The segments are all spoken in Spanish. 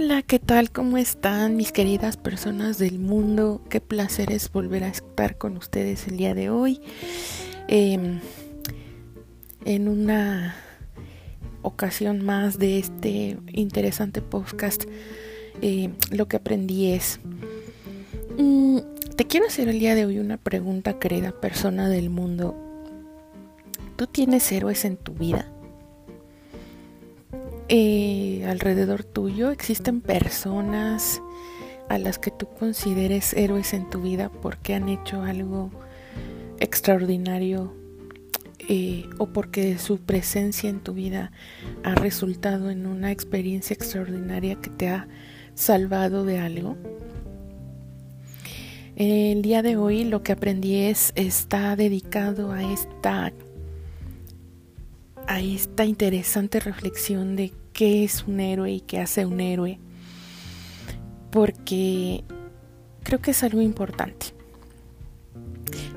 Hola, ¿qué tal? ¿Cómo están mis queridas personas del mundo? Qué placer es volver a estar con ustedes el día de hoy. Em, en una ocasión más de este interesante podcast, eh, lo que aprendí es, mm, te quiero hacer el día de hoy una pregunta, querida persona del mundo. ¿Tú tienes héroes en tu vida? Eh, alrededor tuyo existen personas a las que tú consideres héroes en tu vida porque han hecho algo extraordinario eh, o porque su presencia en tu vida ha resultado en una experiencia extraordinaria que te ha salvado de algo. El día de hoy lo que aprendí es está dedicado a esta a esta interesante reflexión de qué es un héroe y qué hace un héroe, porque creo que es algo importante.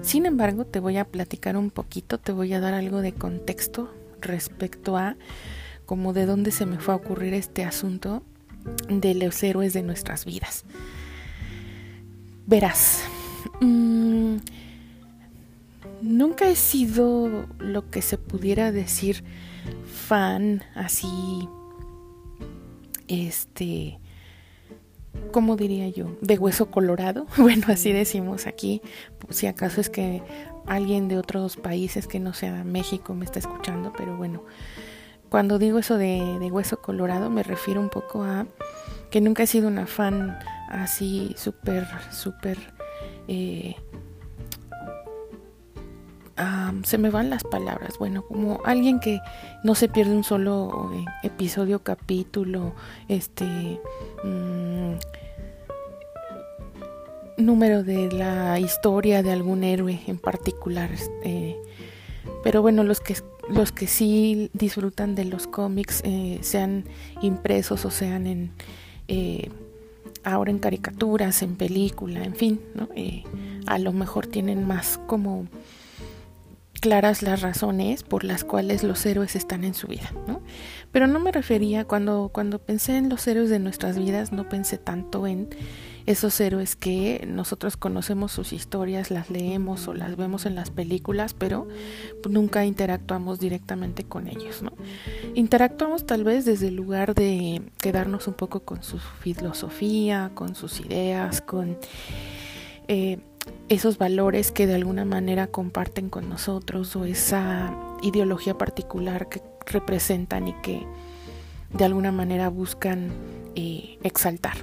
Sin embargo, te voy a platicar un poquito, te voy a dar algo de contexto respecto a como de dónde se me fue a ocurrir este asunto de los héroes de nuestras vidas. Verás, mmm, nunca he sido lo que se pudiera decir fan así, este, ¿cómo diría yo? De hueso colorado. Bueno, así decimos aquí. Pues, si acaso es que alguien de otros países que no sea México me está escuchando, pero bueno, cuando digo eso de, de hueso colorado me refiero un poco a que nunca he sido una fan así súper, súper... Eh, se me van las palabras. Bueno, como alguien que no se pierde un solo eh, episodio, capítulo, este mm, número de la historia de algún héroe en particular. Eh, pero bueno, los que los que sí disfrutan de los cómics, eh, sean impresos o sean en ahora en caricaturas, en película, en fin, ¿no? a lo mejor tienen más como claras las razones por las cuales los héroes están en su vida, ¿no? Pero no me refería cuando cuando pensé en los héroes de nuestras vidas, no pensé tanto en esos héroes que nosotros conocemos sus historias, las leemos o las vemos en las películas, pero nunca interactuamos directamente con ellos. Interactuamos tal vez desde el lugar de quedarnos un poco con su filosofía, con sus ideas, con eh, esos valores que de alguna manera comparten con nosotros o esa ideología particular que representan y que de alguna manera buscan eh, exaltar.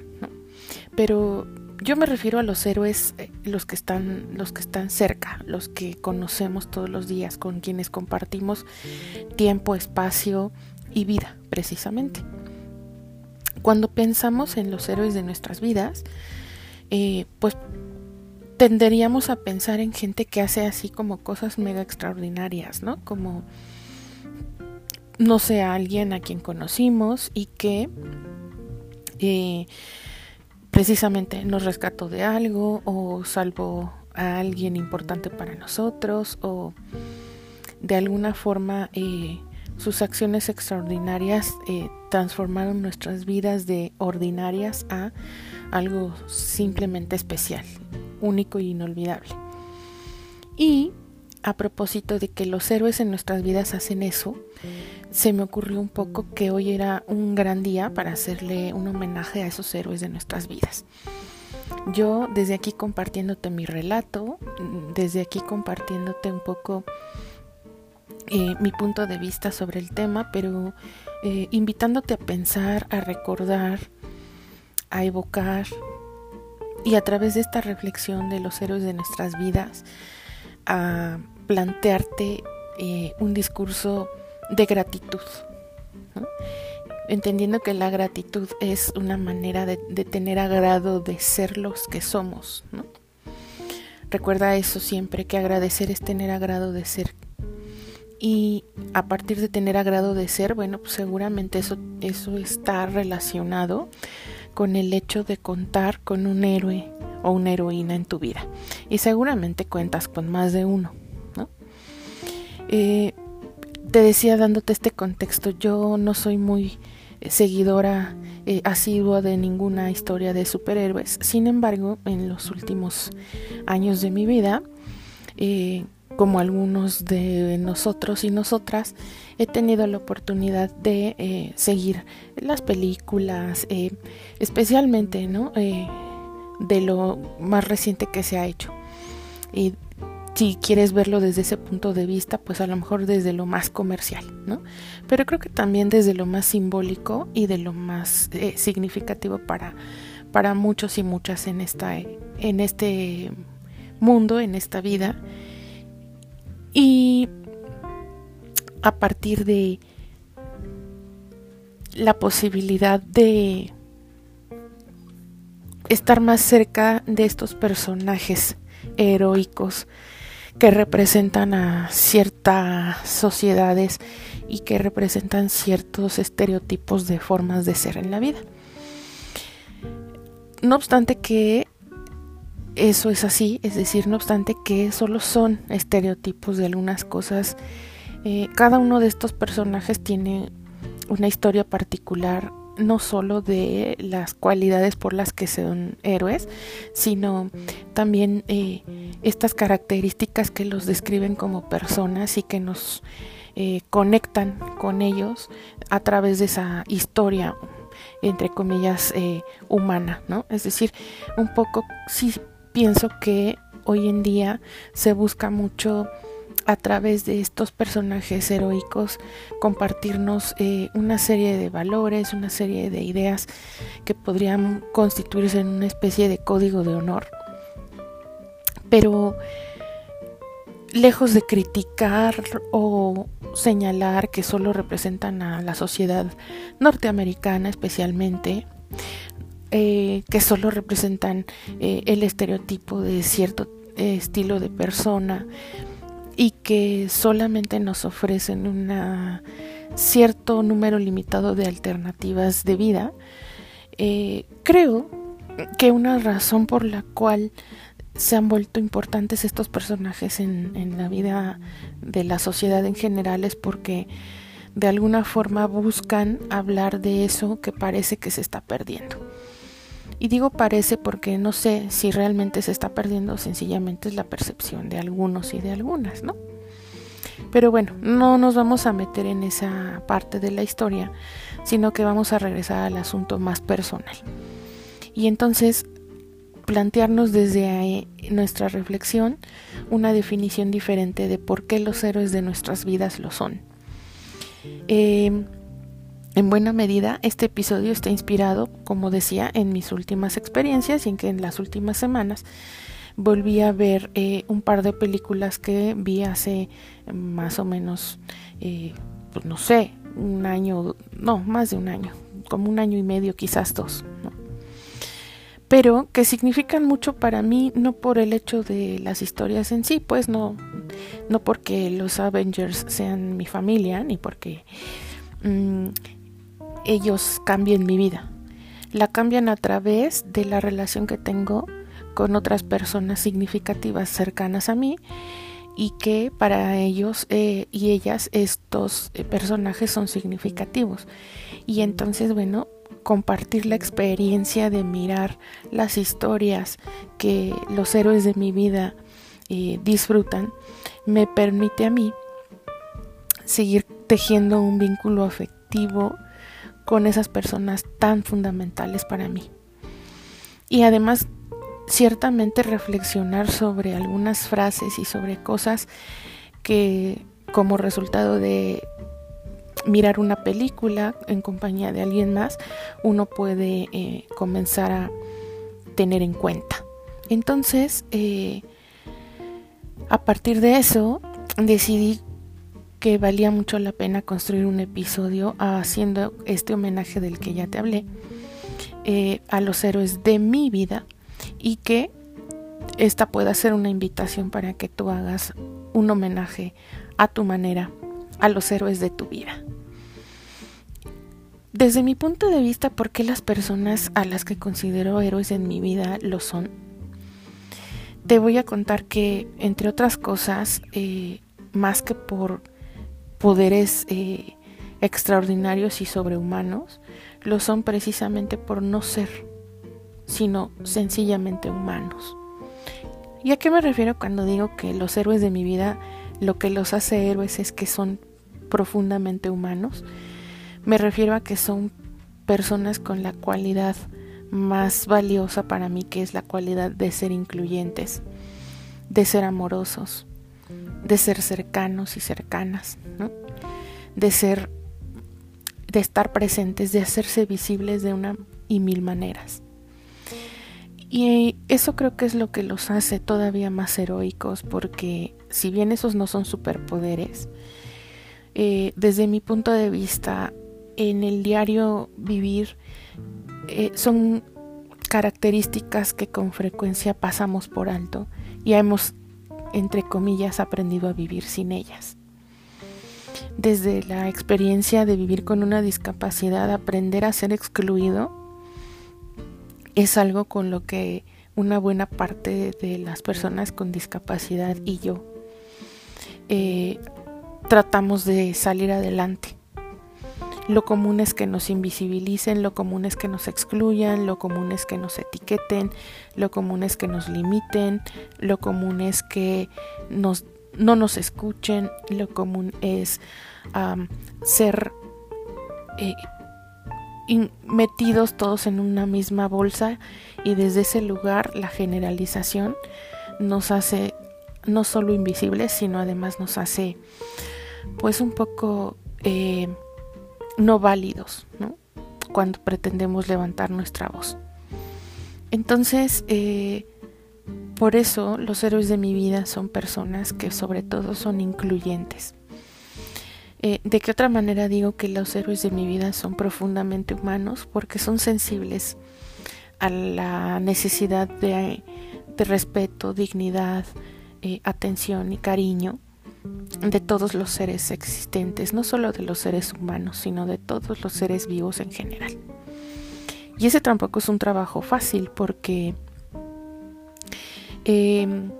Pero yo me refiero a los héroes, eh, los que están, los que están cerca, los que conocemos todos los días, con quienes compartimos tiempo, espacio y vida, precisamente. Cuando pensamos en los héroes de nuestras vidas, eh, pues tenderíamos a pensar en gente que hace así como cosas mega extraordinarias, ¿no? Como, no sé, alguien a quien conocimos y que eh, precisamente nos rescató de algo o salvó a alguien importante para nosotros o de alguna forma eh, sus acciones extraordinarias eh, transformaron nuestras vidas de ordinarias a algo simplemente especial único y inolvidable. Y a propósito de que los héroes en nuestras vidas hacen eso, se me ocurrió un poco que hoy era un gran día para hacerle un homenaje a esos héroes de nuestras vidas. Yo desde aquí compartiéndote mi relato, desde aquí compartiéndote un poco eh, mi punto de vista sobre el tema, pero eh, invitándote a pensar, a recordar, a evocar y a través de esta reflexión de los héroes de nuestras vidas, a plantearte eh, un discurso de gratitud, entendiendo que la gratitud es una manera de, tener agrado de ser los que somos. Recuerda eso siempre, que agradecer es tener agrado de ser. Y a partir de tener agrado de ser, bueno, pues seguramente eso, eso está relacionado con el hecho de contar con un héroe o una heroína en tu vida. Y seguramente cuentas con más de uno. ¿no? Eh, te decía dándote este contexto, yo no soy muy seguidora eh, asidua de ninguna historia de superhéroes. Sin embargo, en los últimos años de mi vida, eh, como algunos de nosotros y nosotras, he tenido la oportunidad de eh, seguir las películas, especialmente ¿no? de lo más reciente que se ha hecho. Y si quieres verlo desde ese punto de vista, pues a lo mejor desde lo más comercial, ¿no? Pero creo que también desde lo más simbólico y de lo más eh, significativo para, para muchos y muchas en, esta, en este mundo, en esta vida. Y a partir de la posibilidad de estar más cerca de estos personajes heroicos que representan a ciertas sociedades y que representan ciertos estereotipos de formas de ser en la vida. No obstante que eso es así, es decir, no obstante que solo son estereotipos de algunas cosas, eh, cada uno de estos personajes tiene una historia particular no solo de las cualidades por las que son héroes, sino también eh, estas características que los describen como personas y que nos eh, conectan con ellos a través de esa historia entre comillas humana, ¿no? Es decir, un poco sí pienso que hoy en día se busca mucho a través de estos personajes heroicos compartirnos eh, una serie de valores, una serie de ideas que podrían constituirse en una especie de código de honor. Pero lejos de criticar o señalar que solo representan a la sociedad norteamericana especialmente, eh, que solo representan eh, el estereotipo de cierto estilo de persona, y que solamente nos ofrecen un cierto número limitado de alternativas de vida, eh, creo que una razón por la cual se han vuelto importantes estos personajes en la vida de la sociedad en general es porque de alguna forma buscan hablar de eso que parece que se está perdiendo. Y digo parece porque no sé si realmente se está perdiendo, sencillamente es la percepción de algunos y de algunas, ¿no? Pero bueno, no nos vamos a meter en esa parte de la historia, sino que vamos a regresar al asunto más personal. Y entonces plantearnos desde nuestra reflexión una definición diferente de por qué los héroes de nuestras vidas lo son. Eh, en buena medida, este episodio está inspirado, como decía, en mis últimas experiencias y en que en las últimas semanas volví a ver eh, un par de películas que vi hace más o menos, eh, pues no sé, un año, no, más de un año, como un año y medio, quizás dos, pero que significan mucho para mí no por el hecho de las historias en sí, pues no, no porque los Avengers sean mi familia, ni porque mm, ellos cambien mi vida. La cambian a través de la relación que tengo con otras personas significativas cercanas a mí y que para ellos eh, y ellas estos eh, personajes son significativos. Y entonces, bueno, compartir la experiencia de mirar las historias que los héroes de mi vida eh, disfrutan me permite a mí seguir tejiendo un vínculo afectivo con esas personas tan fundamentales para mí. Y además, ciertamente reflexionar sobre algunas frases y sobre cosas que como resultado de mirar una película en compañía de alguien más, uno puede eh, comenzar a tener en cuenta. Entonces, eh, a partir de eso, decidí que valía mucho la pena construir un episodio haciendo este homenaje del que ya te hablé eh, a los héroes de mi vida y que esta pueda ser una invitación para que tú hagas un homenaje a tu manera a los héroes de tu vida. Desde mi punto de vista, ¿por qué las personas a las que considero héroes en mi vida lo son? Te voy a contar que, entre otras cosas, eh, más que por poderes eh, extraordinarios y sobrehumanos, lo son precisamente por no ser, sino sencillamente humanos. ¿Y a qué me refiero cuando digo que los héroes de mi vida lo que los hace héroes es que son profundamente humanos? Me refiero a que son personas con la cualidad más valiosa para mí, que es la cualidad de ser incluyentes, de ser amorosos, de ser cercanos y cercanas, de ser, de estar presentes, de hacerse visibles de una y mil maneras. Y eso creo que es lo que los hace todavía más heroicos, porque si bien esos no son superpoderes, eh, desde mi punto de vista, en el diario vivir eh, son características que con frecuencia pasamos por alto y hemos, entre comillas, aprendido a vivir sin ellas. Desde la experiencia de vivir con una discapacidad, aprender a ser excluido es algo con lo que una buena parte de las personas con discapacidad y yo eh, tratamos de salir adelante. Lo común es que nos invisibilicen, lo común es que nos excluyan, lo común es que nos etiqueten, lo común es que nos limiten, lo común es que nos, no nos escuchen, lo común es ser eh, metidos todos en una misma bolsa y desde ese lugar la generalización nos hace no solo invisibles, sino además nos hace pues un poco... Eh, no válidos, ¿no? Cuando pretendemos levantar nuestra voz. Entonces, eh, por eso los héroes de mi vida son personas que sobre todo son incluyentes. Eh, ¿De qué otra manera digo que los héroes de mi vida son profundamente humanos? Porque son sensibles a la necesidad de, respeto, dignidad, eh, atención y cariño de todos los seres existentes, no solo de los seres humanos, sino de todos los seres vivos en general. Y ese tampoco es un trabajo fácil porque em,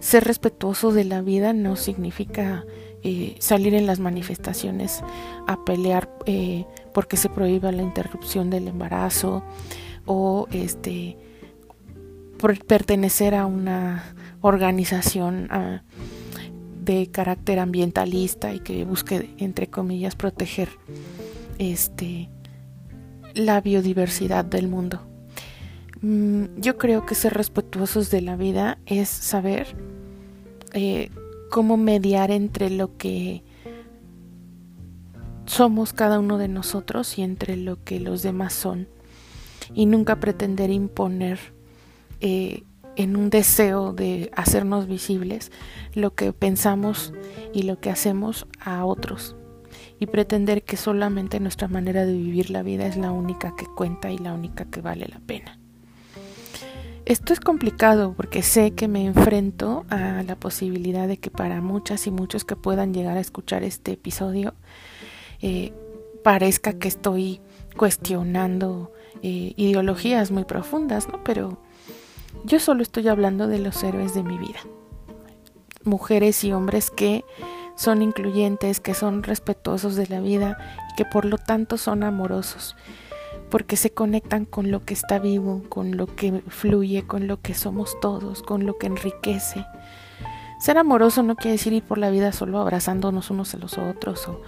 ser respetuoso de la vida no significa eh, salir en las manifestaciones a pelear eh, porque se prohíba la interrupción del embarazo o este por pertenecer a una organización de carácter ambientalista y que busque, entre comillas, proteger este, la biodiversidad del mundo. Mm, yo creo que ser respetuosos de la vida es saber eh, cómo mediar entre lo que somos cada uno de nosotros y entre lo que los demás son y nunca pretender imponer eh, en un deseo de hacernos visibles lo que pensamos y lo que hacemos a otros y pretender que solamente nuestra manera de vivir la vida es la única que cuenta y la única que vale la pena. Esto es complicado porque sé que me enfrento a la posibilidad de que para muchas y muchos que puedan llegar a escuchar este episodio eh, parezca que estoy cuestionando eh, ideologías muy profundas, ¿no? Pero yo solo estoy hablando de los héroes de mi vida. Mujeres y hombres que son incluyentes, que son respetuosos de la vida y que por lo tanto son amorosos, porque se conectan con lo que está vivo, con lo que fluye, con lo que somos todos, con lo que enriquece. Ser amoroso no quiere decir ir por la vida solo abrazándonos unos a los otros o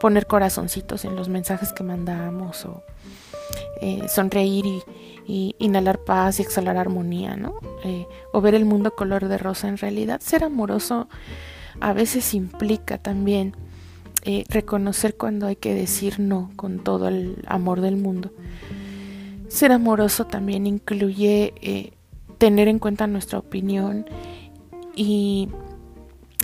poner corazoncitos en los mensajes que mandamos o eh, sonreír y, inhalar paz y exhalar armonía, ¿no? Eh, o ver el mundo color de rosa. En realidad, ser amoroso a veces implica también eh, reconocer cuando hay que decir no con todo el amor del mundo. Ser amoroso también incluye tener en cuenta nuestra opinión y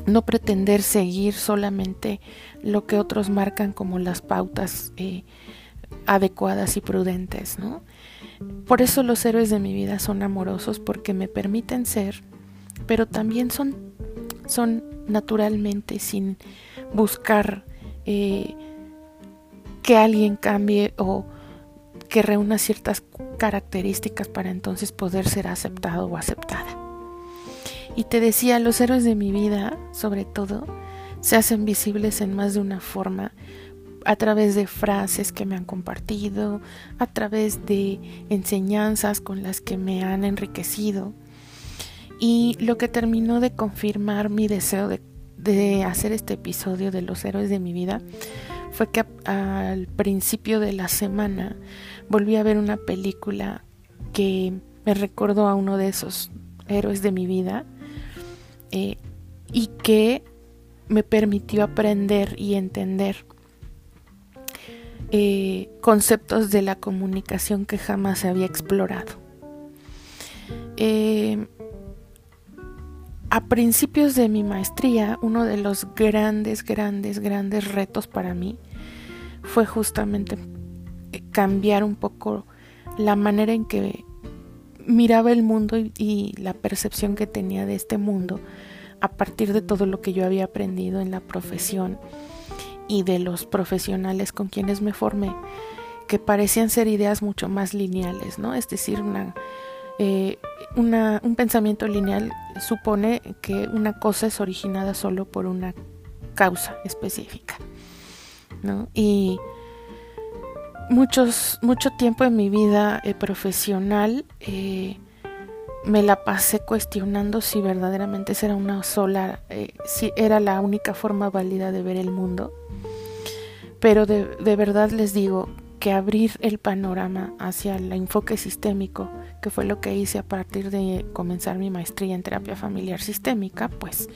no pretender seguir solamente lo que otros marcan como las pautas adecuadas y prudentes, ¿no? Por eso los héroes de mi vida son amorosos porque me permiten ser, pero también son, son naturalmente sin buscar eh, que alguien cambie o que reúna ciertas características para entonces poder ser aceptado o aceptada. Y te decía, los héroes de mi vida, sobre todo, se hacen visibles en más de una forma a través de frases que me han compartido, a través de enseñanzas con las que me han enriquecido. Y lo que terminó de confirmar mi deseo de, hacer este episodio de los héroes de mi vida fue que al principio de la semana volví a ver una película que me recordó a uno de esos héroes de mi vida eh, y que me permitió aprender y entender eh, conceptos de la comunicación que jamás se había explorado. Eh, a principios de mi maestría, uno de los grandes, grandes, grandes retos para mí fue justamente cambiar un poco la manera en que miraba el mundo y, la percepción que tenía de este mundo a partir de todo lo que yo había aprendido en la profesión y de los profesionales con quienes me formé, que parecían ser ideas mucho más lineales, ¿no? Es decir, una, eh, una, un pensamiento lineal supone que una cosa es originada solo por una causa específica, ¿no? Y muchos, mucho tiempo en mi vida eh, profesional eh, me la pasé cuestionando si verdaderamente era una sola, eh, si era la única forma válida de ver el mundo. Pero de, de verdad les digo que abrir el panorama hacia el enfoque sistémico, que fue lo que hice a partir de comenzar mi maestría en terapia familiar sistémica, pues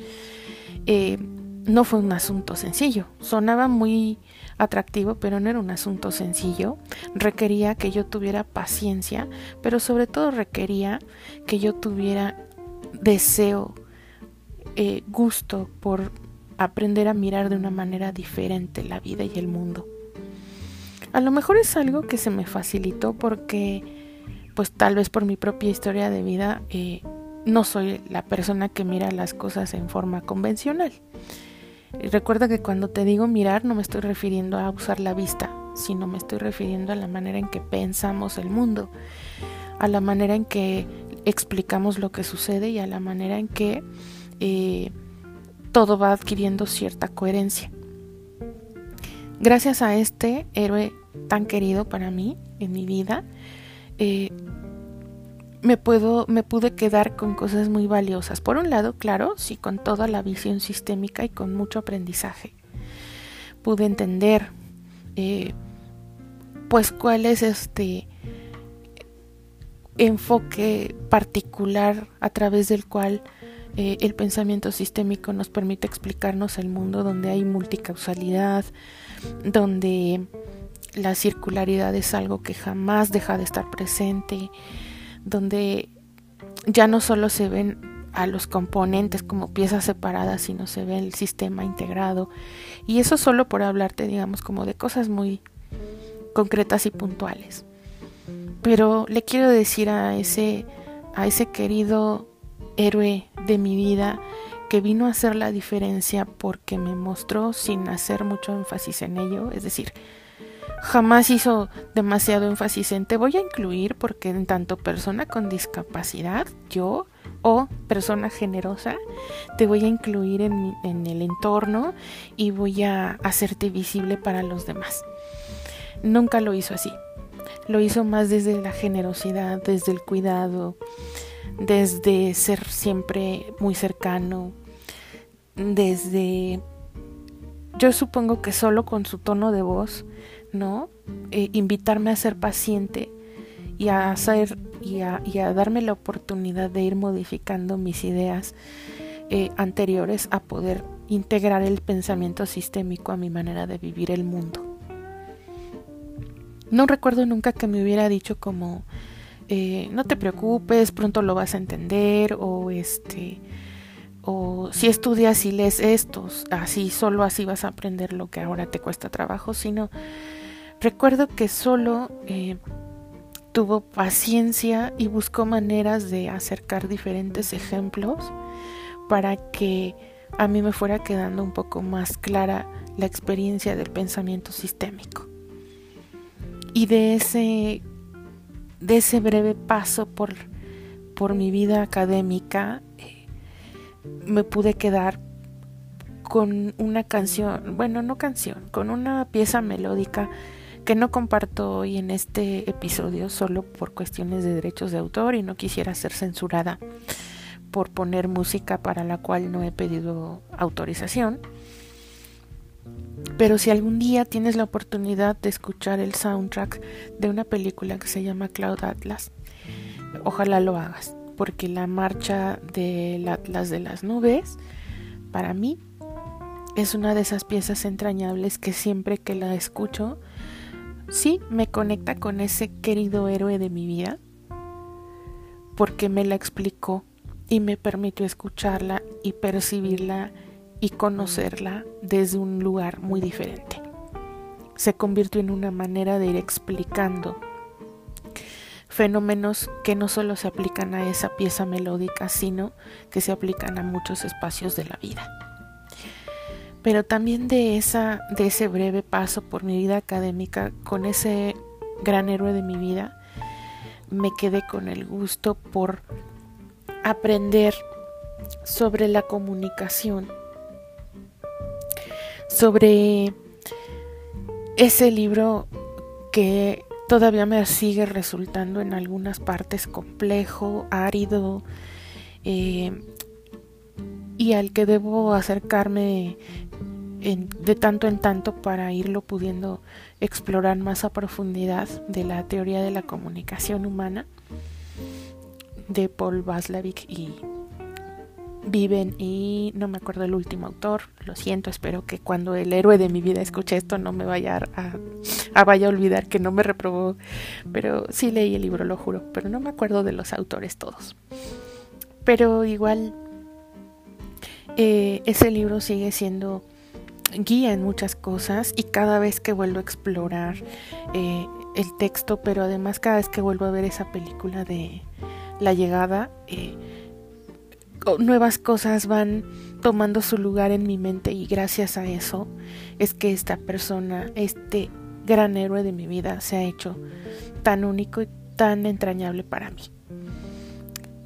no fue un asunto sencillo. Sonaba muy atractivo, pero no era un asunto sencillo. Requería que yo tuviera paciencia, pero sobre todo requería que yo tuviera deseo, eh, gusto por aprender a mirar de una manera diferente la vida y el mundo. A lo mejor es algo que se me facilitó porque, pues tal vez por mi propia historia de vida, eh, no soy la persona que mira las cosas en forma convencional. Recuerda que cuando te digo mirar no me estoy refiriendo a usar la vista, sino me estoy refiriendo a la manera en que pensamos el mundo, a la manera en que explicamos lo que sucede y a la manera en que eh, todo va adquiriendo cierta coherencia. Gracias a este héroe tan querido para mí en mi vida, eh, me puedo me pude quedar con cosas muy valiosas. Por un lado, claro, sí con toda la visión sistémica y con mucho aprendizaje. Pude entender eh, pues cuál es este enfoque particular a través del cual eh, el pensamiento sistémico nos permite explicarnos el mundo donde hay multicausalidad, donde la circularidad es algo que jamás deja de estar presente, donde ya no solo se ven a los componentes como piezas separadas, sino se ve el sistema integrado. Y eso solo por hablarte, digamos, como de cosas muy concretas y puntuales. Pero le quiero decir a ese, a ese querido héroe de mi vida que vino a hacer la diferencia porque me mostró sin hacer mucho énfasis en ello, es decir, jamás hizo demasiado énfasis en te voy a incluir porque en tanto persona con discapacidad, yo o persona generosa, te voy a incluir en, en el entorno y voy a hacerte visible para los demás. Nunca lo hizo así. Lo hizo más desde la generosidad, desde el cuidado, desde ser siempre muy cercano, desde... Yo supongo que solo con su tono de voz ¿no? Eh, invitarme a ser paciente y a hacer y a, darme la oportunidad de ir modificando mis ideas eh, anteriores a poder integrar el pensamiento sistémico a mi manera de vivir el mundo. No recuerdo nunca que me hubiera dicho como eh, no te preocupes, pronto lo vas a entender o este o si estudias y lees estos, así solo así vas a aprender lo que ahora te cuesta trabajo, sino Recuerdo que solo eh, tuvo paciencia y buscó maneras de acercar diferentes ejemplos para que a mí me fuera quedando un poco más clara la experiencia del pensamiento sistémico. Y de ese, de ese breve paso por, por mi vida académica, eh, me pude quedar con una canción, bueno, no canción, con una pieza melódica que no comparto hoy en este episodio solo por cuestiones de derechos de autor y no quisiera ser censurada por poner música para la cual no he pedido autorización. Pero si algún día tienes la oportunidad de escuchar el soundtrack de una película que se llama Cloud Atlas, ojalá lo hagas, porque la marcha del Atlas de las nubes, para mí, es una de esas piezas entrañables que siempre que la escucho sí me conecta con ese querido héroe de mi vida, porque me la explicó y me permitió escucharla y percibirla y conocerla desde un lugar muy diferente. Se convirtió en una manera de ir explicando fenómenos que no solo se aplican a esa pieza melódica, sino que se aplican a muchos espacios de la vida pero también de, esa, de ese breve paso por mi vida académica con ese gran héroe de mi vida, me quedé con el gusto por aprender sobre la comunicación, sobre ese libro que todavía me sigue resultando en algunas partes complejo, árido, eh, y al que debo acercarme de tanto en tanto para irlo pudiendo explorar más a profundidad de la teoría de la comunicación humana de Paul Vaslavic y Viven y no me acuerdo el último autor, lo siento, espero que cuando el héroe de mi vida escuche esto no me vaya a, a vaya a olvidar que no me reprobó, pero sí leí el libro, lo juro, pero no me acuerdo de los autores todos. Pero igual eh, ese libro sigue siendo guía en muchas cosas y cada vez que vuelvo a explorar eh, el texto, pero además cada vez que vuelvo a ver esa película de La llegada, eh, nuevas cosas van tomando su lugar en mi mente y gracias a eso es que esta persona, este gran héroe de mi vida se ha hecho tan único y tan entrañable para mí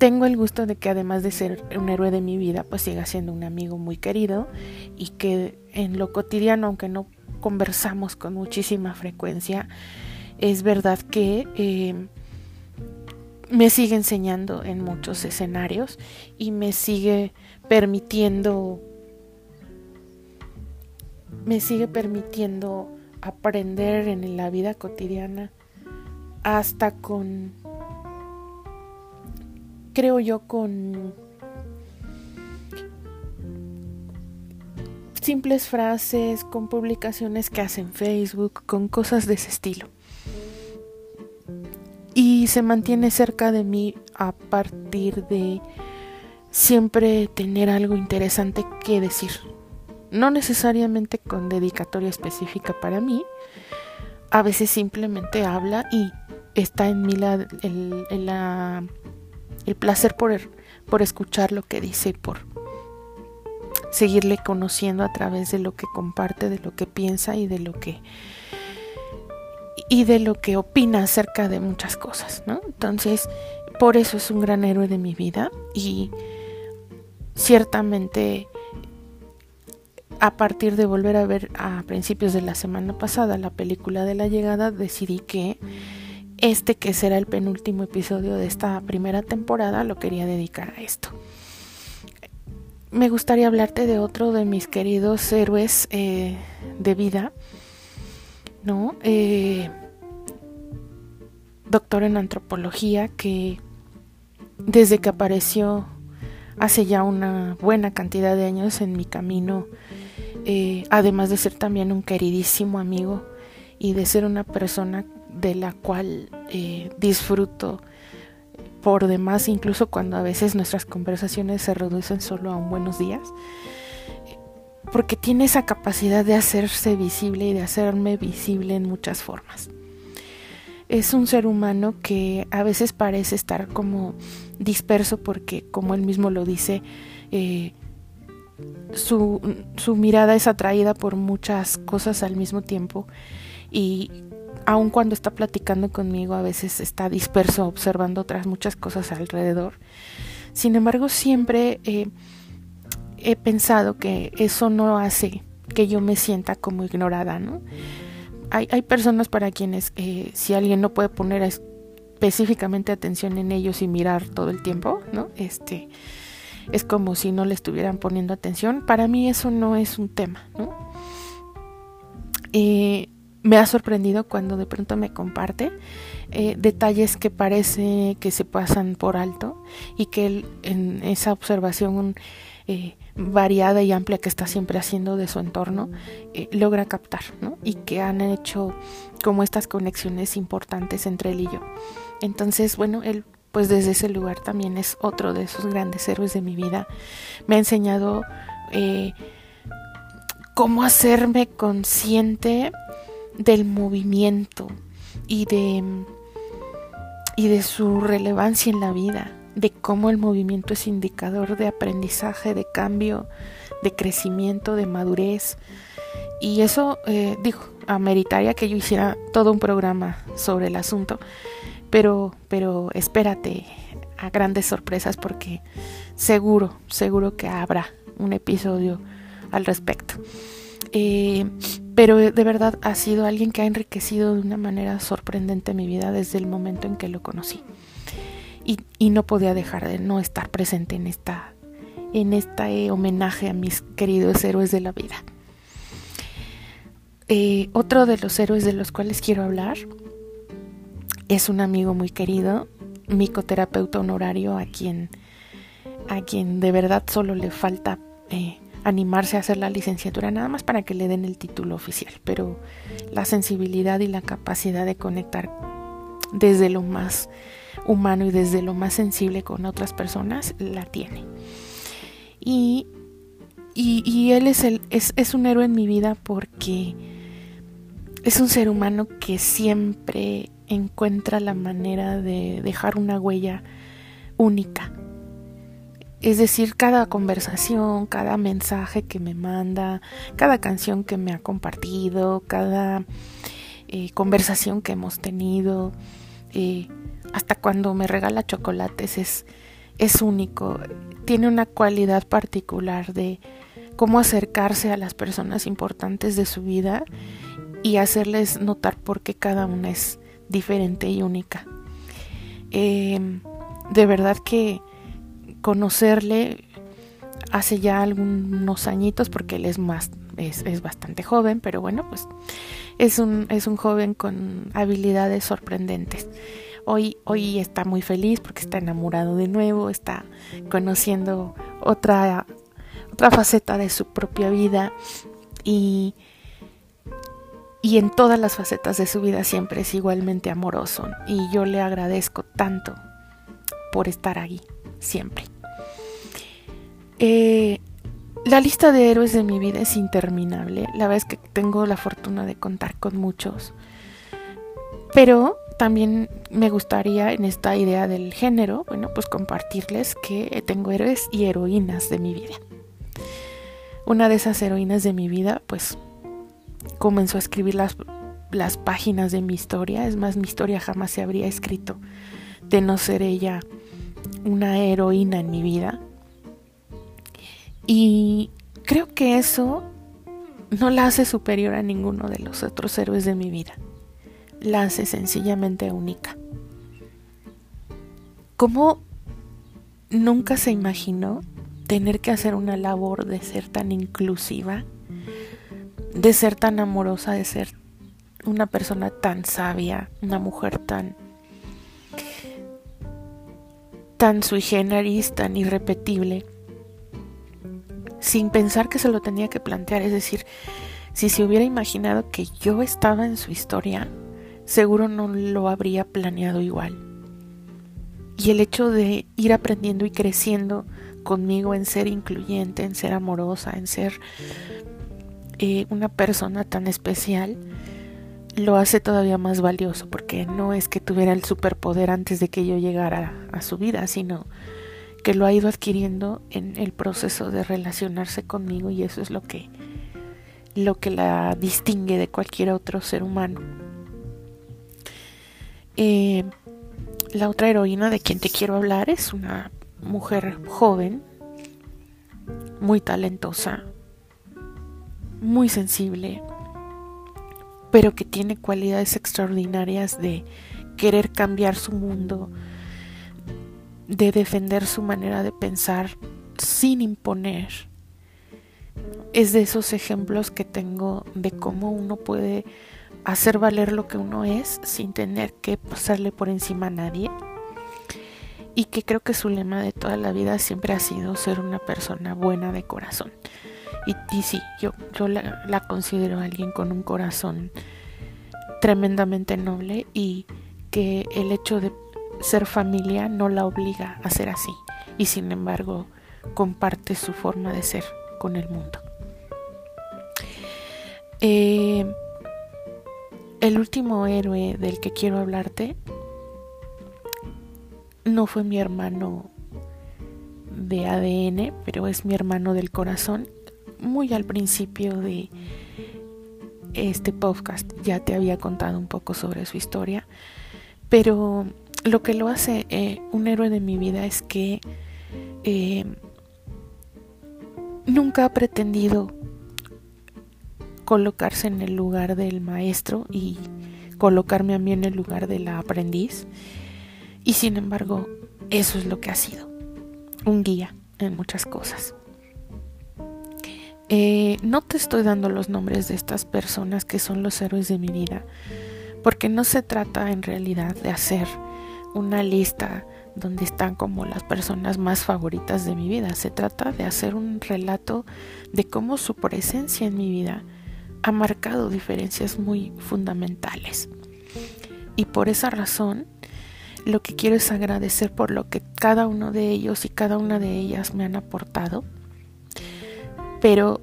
tengo el gusto de que además de ser un héroe de mi vida, pues siga siendo un amigo muy querido y que en lo cotidiano, aunque no conversamos con muchísima frecuencia, es verdad que eh, me sigue enseñando en muchos escenarios y me sigue permitiendo me sigue permitiendo aprender en la vida cotidiana hasta con creo yo, con simples frases, con publicaciones que hacen Facebook, con cosas de ese estilo. Y se mantiene cerca de mí a partir de siempre tener algo interesante que decir. No necesariamente con dedicatoria específica para mí. A veces simplemente habla y está en mí la, la el placer por, por escuchar lo que dice y por seguirle conociendo a través de lo que comparte, de lo que piensa y de lo que y de lo que opina acerca de muchas cosas, ¿no? Entonces, por eso es un gran héroe de mi vida y ciertamente a partir de volver a ver a principios de la semana pasada la película de la llegada, decidí que este que será el penúltimo episodio de esta primera temporada lo quería dedicar a esto. Me gustaría hablarte de otro de mis queridos héroes eh, de vida, ¿no? Eh, doctor en antropología que desde que apareció hace ya una buena cantidad de años en mi camino, eh, además de ser también un queridísimo amigo y de ser una persona de la cual eh, disfruto por demás, incluso cuando a veces nuestras conversaciones se reducen solo a un buenos días, porque tiene esa capacidad de hacerse visible y de hacerme visible en muchas formas. Es un ser humano que a veces parece estar como disperso porque, como él mismo lo dice, eh, su, su mirada es atraída por muchas cosas al mismo tiempo y aun cuando está platicando conmigo, a veces está disperso observando otras muchas cosas alrededor. Sin embargo, siempre eh, he pensado que eso no hace que yo me sienta como ignorada, ¿no? Hay, hay personas para quienes eh, si alguien no puede poner específicamente atención en ellos y mirar todo el tiempo, ¿no? Este es como si no le estuvieran poniendo atención. Para mí eso no es un tema, ¿no? Eh, me ha sorprendido cuando de pronto me comparte eh, detalles que parece que se pasan por alto y que él, en esa observación eh, variada y amplia que está siempre haciendo de su entorno eh, logra captar ¿no? y que han hecho como estas conexiones importantes entre él y yo entonces bueno él pues desde ese lugar también es otro de esos grandes héroes de mi vida me ha enseñado cómo hacerme consciente del movimiento y de, y de su relevancia en la vida, de cómo el movimiento es indicador de aprendizaje, de cambio, de crecimiento, de madurez. Y eso, eh, digo, ameritaría que yo hiciera todo un programa sobre el asunto, pero, pero espérate a grandes sorpresas porque seguro, seguro que habrá un episodio al respecto. Eh, pero de verdad ha sido alguien que ha enriquecido de una manera sorprendente mi vida desde el momento en que lo conocí. Y, no podía dejar de no estar presente en esta en este homenaje a mis queridos héroes de la vida. Eh, otro de los héroes de los cuales quiero hablar es un amigo muy querido, micoterapeuta honorario, a quien, a quien de verdad solo le falta eh, animarse a hacer la licenciatura nada más para que le den el título oficial, pero la sensibilidad y la capacidad de conectar desde lo más humano y desde lo más sensible con otras personas la tiene. Y, y, él es, el, es, es un héroe en mi vida porque es un ser humano que siempre encuentra la manera de dejar una huella única es decir, cada conversación, cada mensaje que me manda, cada canción que me ha compartido, cada eh, conversación que hemos tenido, eh, hasta cuando me regala chocolates es, es único. Tiene una cualidad particular de cómo acercarse a las personas importantes de su vida y hacerles notar por qué cada una es diferente y única. Eh, de verdad que conocerle hace ya algunos añitos porque él es más es, es, bastante joven pero bueno pues es un es un joven con habilidades sorprendentes hoy hoy está muy feliz porque está enamorado de nuevo está conociendo otra otra faceta de su propia vida y y en todas las facetas de su vida siempre es igualmente amoroso y yo le agradezco tanto por estar ahí siempre. Eh, la lista de héroes de mi vida es interminable. La verdad es que tengo la fortuna de contar con muchos. Pero también me gustaría en esta idea del género, bueno, pues compartirles que tengo héroes y heroínas de mi vida. Una de esas heroínas de mi vida, pues comenzó a escribir las, las páginas de mi historia. Es más, mi historia jamás se habría escrito de no ser ella una heroína en mi vida. Y creo que eso no la hace superior a ninguno de los otros héroes de mi vida. La hace sencillamente única. ¿Cómo nunca se imaginó tener que hacer una labor de ser tan inclusiva, de ser tan amorosa, de ser una persona tan sabia, una mujer tan tan sui generis, tan irrepetible, sin pensar que se lo tenía que plantear. Es decir, si se hubiera imaginado que yo estaba en su historia, seguro no lo habría planeado igual. Y el hecho de ir aprendiendo y creciendo conmigo en ser incluyente, en ser amorosa, en ser eh, una persona tan especial, lo hace todavía más valioso porque no es que tuviera el superpoder antes de que yo llegara a su vida, sino que lo ha ido adquiriendo en el proceso de relacionarse conmigo y eso es lo que lo que la distingue de cualquier otro ser humano. Eh, la otra heroína de quien te quiero hablar es una mujer joven, muy talentosa, muy sensible, pero que tiene cualidades extraordinarias de querer cambiar su mundo, de defender su manera de pensar sin imponer. Es de esos ejemplos que tengo de cómo uno puede hacer valer lo que uno es sin tener que pasarle por encima a nadie. Y que creo que su lema de toda la vida siempre ha sido ser una persona buena de corazón. Y, sí, yo, yo la, la considero alguien con un corazón tremendamente noble y que el hecho de ser familia no la obliga a ser así y sin embargo comparte su forma de ser con el mundo. Eh, el último héroe del que quiero hablarte no fue mi hermano de ADN, pero es mi hermano del corazón. Muy al principio de este podcast ya te había contado un poco sobre su historia, pero lo que lo hace eh, un héroe de mi vida es que eh, nunca ha pretendido colocarse en el lugar del maestro y colocarme a mí en el lugar de la aprendiz. Y sin embargo, eso es lo que ha sido. Un guía en muchas cosas. Eh, no te estoy dando los nombres de estas personas que son los héroes de mi vida, porque no se trata en realidad de hacer una lista donde están como las personas más favoritas de mi vida. Se trata de hacer un relato de cómo su presencia en mi vida ha marcado diferencias muy fundamentales. Y por esa razón, lo que quiero es agradecer por lo que cada uno de ellos y cada una de ellas me han aportado. Pero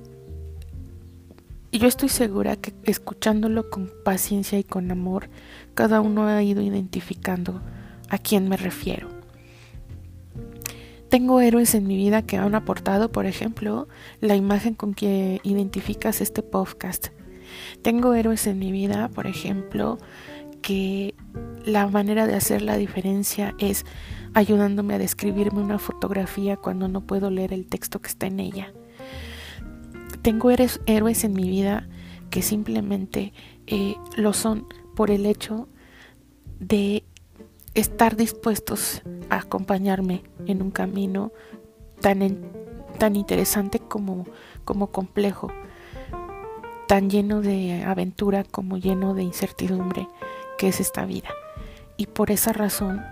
yo estoy segura que escuchándolo con paciencia y con amor, cada uno ha ido identificando a quién me refiero. Tengo héroes en mi vida que han aportado, por ejemplo, la imagen con que identificas este podcast. Tengo héroes en mi vida, por ejemplo, que la manera de hacer la diferencia es ayudándome a describirme una fotografía cuando no puedo leer el texto que está en ella. Tengo héroes en mi vida que simplemente eh, lo son por el hecho de estar dispuestos a acompañarme en un camino tan, tan interesante como, como complejo, tan lleno de aventura como lleno de incertidumbre que es esta vida. Y por esa razón,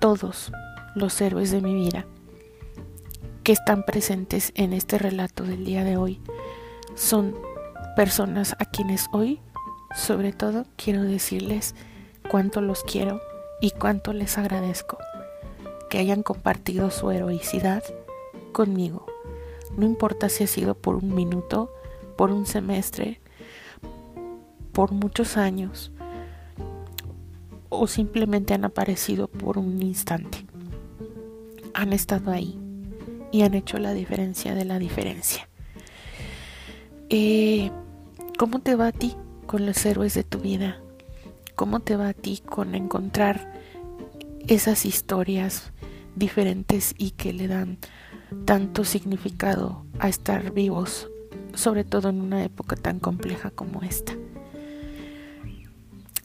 todos los héroes de mi vida que están presentes en este relato del día de hoy son personas a quienes hoy, sobre todo, quiero decirles cuánto los quiero y cuánto les agradezco que hayan compartido su heroicidad conmigo. No importa si ha sido por un minuto, por un semestre, por muchos años o simplemente han aparecido por un instante. Han estado ahí y han hecho la diferencia de la diferencia. Eh, ¿Cómo te va a ti con los héroes de tu vida? ¿Cómo te va a ti con encontrar esas historias diferentes y que le dan tanto significado a estar vivos, sobre todo en una época tan compleja como esta.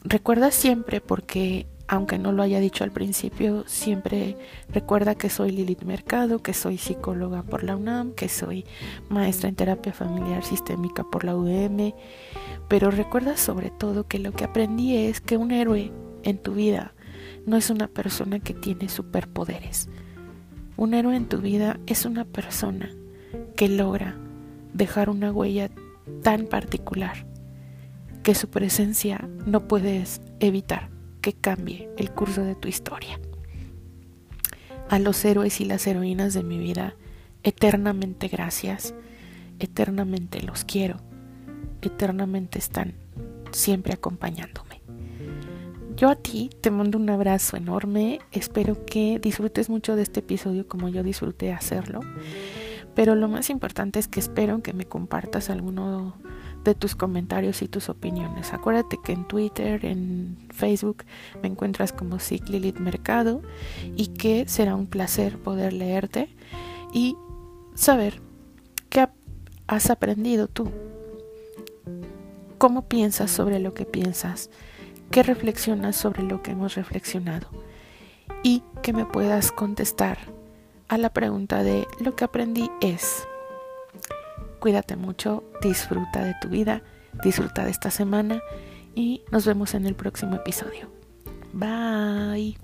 Recuerda siempre, porque aunque no lo haya dicho al principio, siempre recuerda que soy Lilith Mercado, que soy psicóloga por la UNAM, que soy maestra en terapia familiar sistémica por la UDM, pero recuerda sobre todo que lo que aprendí es que un héroe en tu vida no es una persona que tiene superpoderes. Un héroe en tu vida es una persona que logra dejar una huella tan particular que su presencia no puedes evitar que cambie el curso de tu historia. A los héroes y las heroínas de mi vida, eternamente gracias, eternamente los quiero, eternamente están siempre acompañándome. Yo a ti te mando un abrazo enorme, espero que disfrutes mucho de este episodio como yo disfruté hacerlo, pero lo más importante es que espero que me compartas alguno de tus comentarios y tus opiniones. Acuérdate que en Twitter, en Facebook me encuentras como Sig Mercado y que será un placer poder leerte y saber has aprendido tú? ¿Cómo piensas sobre lo que piensas? ¿Qué reflexionas sobre lo que hemos reflexionado? Y que me puedas contestar a la pregunta de lo que aprendí es. Cuídate mucho, disfruta de tu vida, disfruta de esta semana y nos vemos en el próximo episodio. Bye.